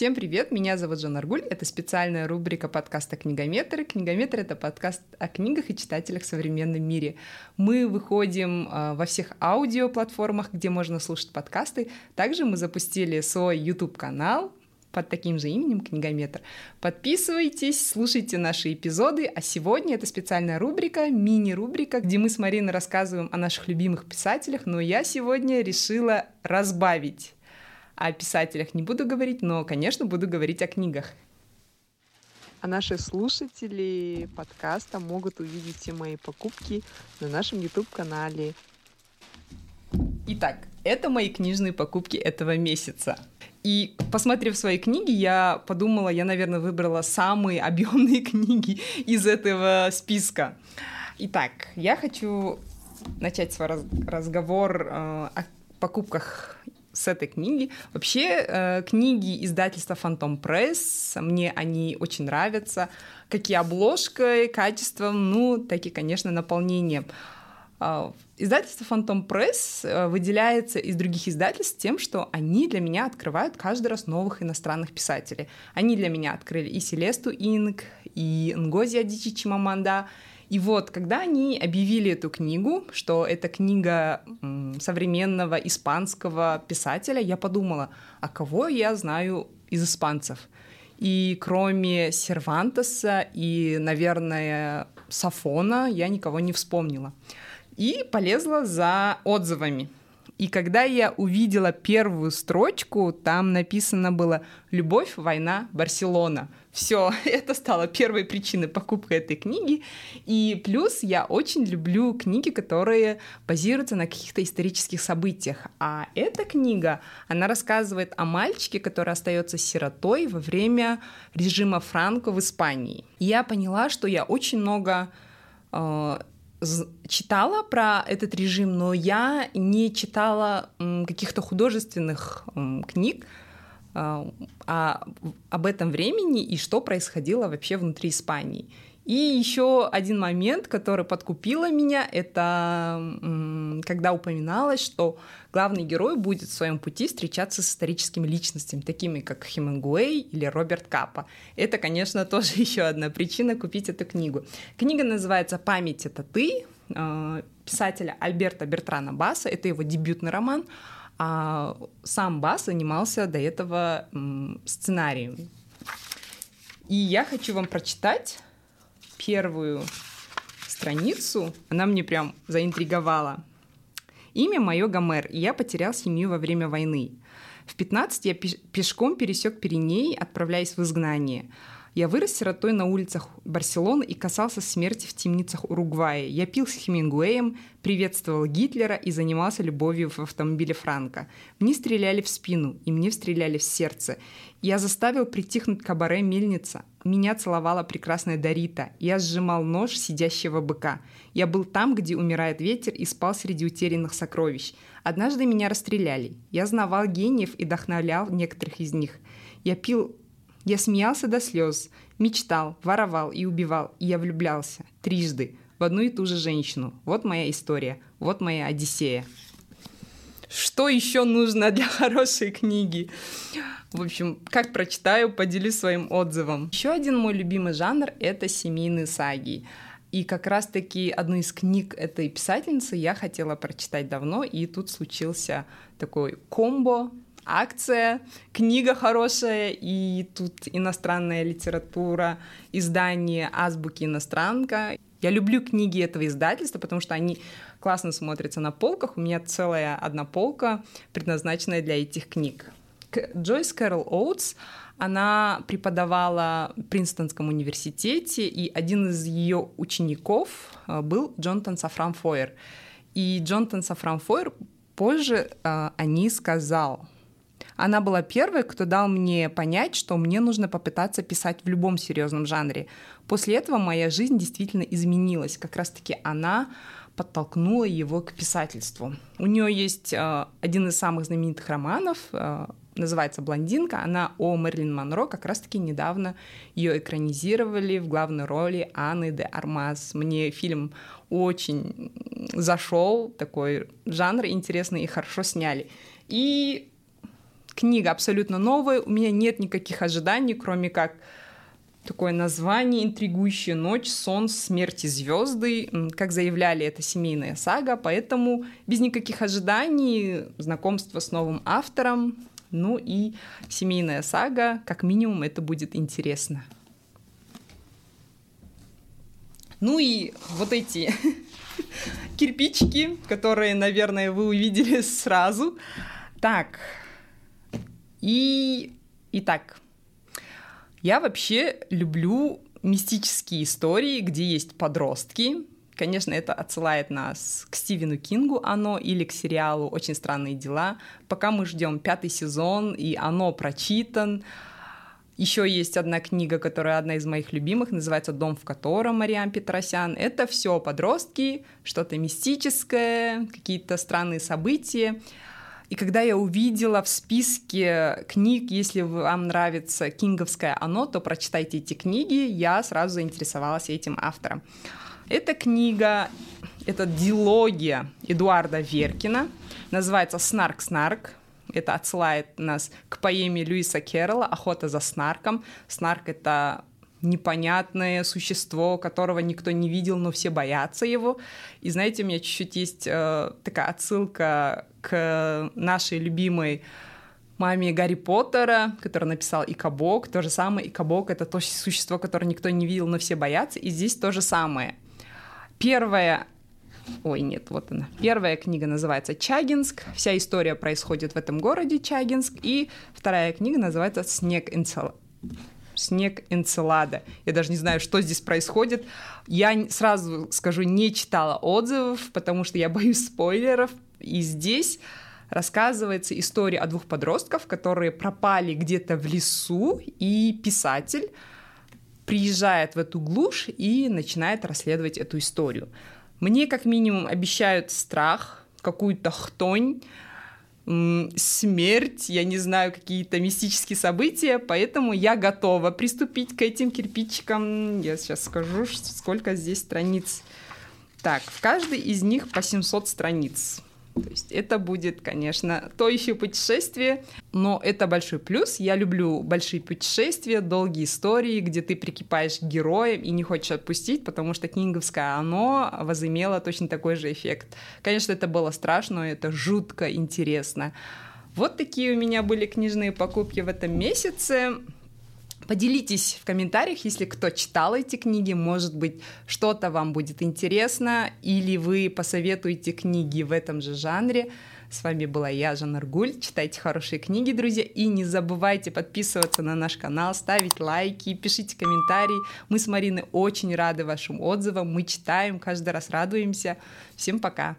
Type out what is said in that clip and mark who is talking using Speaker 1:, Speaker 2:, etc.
Speaker 1: Всем привет, меня зовут Жанна Аргуль, это специальная рубрика подкаста «Книгометр». «Книгометр» — это подкаст о книгах и читателях в современном мире. Мы выходим э, во всех аудиоплатформах, где можно слушать подкасты. Также мы запустили свой YouTube-канал, под таким же именем «Книгометр». Подписывайтесь, слушайте наши эпизоды, а сегодня это специальная рубрика, мини-рубрика, где мы с Мариной рассказываем о наших любимых писателях, но я сегодня решила разбавить о писателях не буду говорить, но, конечно, буду говорить о книгах.
Speaker 2: А наши слушатели подкаста могут увидеть все мои покупки на нашем YouTube-канале.
Speaker 1: Итак, это мои книжные покупки этого месяца. И посмотрев свои книги, я подумала, я, наверное, выбрала самые объемные книги из этого списка. Итак, я хочу начать свой раз разговор э, о покупках с этой книги. Вообще, э, книги издательства Phantom Press, мне они очень нравятся, как и качеством, ну, так и, конечно, наполнением. Э, издательство Phantom Press э, выделяется из других издательств тем, что они для меня открывают каждый раз новых иностранных писателей. Они для меня открыли и Селесту Инг, и Нгози Адичи Чимаманда, и вот, когда они объявили эту книгу, что это книга современного испанского писателя, я подумала, а кого я знаю из испанцев? И кроме Сервантеса и, наверное, Сафона я никого не вспомнила. И полезла за отзывами. И когда я увидела первую строчку, там написано было «Любовь, война, Барселона». Все, это стало первой причиной покупки этой книги. И плюс я очень люблю книги, которые базируются на каких-то исторических событиях. А эта книга, она рассказывает о мальчике, который остается сиротой во время режима Франко в Испании. И я поняла, что я очень много э, читала про этот режим, но я не читала каких-то художественных книг а, а, об этом времени и что происходило вообще внутри Испании. И еще один момент, который подкупила меня, это когда упоминалось, что главный герой будет в своем пути встречаться с историческими личностями, такими как Хемингуэй или Роберт Капа. Это, конечно, тоже еще одна причина купить эту книгу. Книга называется «Память — это ты», э, писателя Альберта Бертрана Баса, это его дебютный роман, а сам Бас занимался до этого сценарием. И я хочу вам прочитать первую страницу, она мне прям заинтриговала. Имя мое Гомер, и я потерял семью во время войны. В 15 я пешком пересек Пиренеи, отправляясь в изгнание. Я вырос сиротой на улицах Барселоны и касался смерти в темницах Уругвая. Я пил с Хемингуэем, приветствовал Гитлера и занимался любовью в автомобиле Франка. Мне стреляли в спину, и мне стреляли в сердце. Я заставил притихнуть кабаре «Мельница». Меня целовала прекрасная Дарита. Я сжимал нож сидящего быка. Я был там, где умирает ветер, и спал среди утерянных сокровищ. Однажды меня расстреляли. Я знавал гениев и вдохновлял некоторых из них. Я пил я смеялся до слез, мечтал, воровал и убивал, и я влюблялся трижды в одну и ту же женщину. Вот моя история, вот моя Одиссея. Что еще нужно для хорошей книги? В общем, как прочитаю, поделюсь своим отзывом. Еще один мой любимый жанр — это семейные саги. И как раз-таки одну из книг этой писательницы я хотела прочитать давно, и тут случился такой комбо акция, книга хорошая, и тут иностранная литература, издание азбуки иностранка. Я люблю книги этого издательства, потому что они классно смотрятся на полках. У меня целая одна полка, предназначенная для этих книг. Джойс Кэрол Оутс, она преподавала в Принстонском университете, и один из ее учеников э, был Джонатан Сафран Фойер. И Джонатан Сафран Фойер позже э, о ней сказал — она была первой, кто дал мне понять, что мне нужно попытаться писать в любом серьезном жанре. После этого моя жизнь действительно изменилась. Как раз-таки она подтолкнула его к писательству. У нее есть э, один из самых знаменитых романов, э, называется «Блондинка». Она о Мерлин Монро. Как раз-таки недавно ее экранизировали в главной роли Анны де Армаз. Мне фильм очень зашел, такой жанр интересный и хорошо сняли. И книга абсолютно новая, у меня нет никаких ожиданий, кроме как такое название «Интригующая ночь. Сон смерти звезды». Как заявляли, это семейная сага, поэтому без никаких ожиданий, знакомство с новым автором, ну и семейная сага, как минимум, это будет интересно. Ну и вот эти кирпичики, которые, наверное, вы увидели сразу. Так, и итак, я вообще люблю мистические истории, где есть подростки. Конечно, это отсылает нас к Стивену Кингу «Оно» или к сериалу «Очень странные дела». Пока мы ждем пятый сезон, и «Оно» прочитан, еще есть одна книга, которая одна из моих любимых, называется «Дом в котором» Мариам Петросян. Это все подростки, что-то мистическое, какие-то странные события. И когда я увидела в списке книг, если вам нравится кинговское оно, то прочитайте эти книги, я сразу заинтересовалась этим автором. Эта книга, это дилогия Эдуарда Веркина, называется «Снарк-снарк», это отсылает нас к поэме Льюиса Керрола «Охота за снарком». Снарк — это непонятное существо, которого никто не видел, но все боятся его. И знаете, у меня чуть-чуть есть э, такая отсылка к нашей любимой маме Гарри Поттера, который написал Икабок. То же самое, Икабок — это то существо, которое никто не видел, но все боятся. И здесь то же самое. Первое Ой, нет, вот она. Первая книга называется «Чагинск». Вся история происходит в этом городе Чагинск. И вторая книга называется «Снег Энцел снег Энцелада. Я даже не знаю, что здесь происходит. Я сразу скажу, не читала отзывов, потому что я боюсь спойлеров. И здесь рассказывается история о двух подростках, которые пропали где-то в лесу, и писатель приезжает в эту глушь и начинает расследовать эту историю. Мне как минимум обещают страх, какую-то хтонь, смерть, я не знаю, какие-то мистические события, поэтому я готова приступить к этим кирпичикам. Я сейчас скажу, сколько здесь страниц. Так, в каждой из них по 700 страниц. То есть это будет, конечно, то еще путешествие, но это большой плюс. Я люблю большие путешествия, долгие истории, где ты прикипаешь к героям и не хочешь отпустить, потому что кинговское оно возымело точно такой же эффект. Конечно, это было страшно, но это жутко интересно. Вот такие у меня были книжные покупки в этом месяце. Поделитесь в комментариях, если кто читал эти книги, может быть, что-то вам будет интересно, или вы посоветуете книги в этом же жанре. С вами была я, Жанна Аргуль. Читайте хорошие книги, друзья, и не забывайте подписываться на наш канал, ставить лайки, пишите комментарии. Мы с Мариной очень рады вашим отзывам, мы читаем, каждый раз радуемся. Всем пока!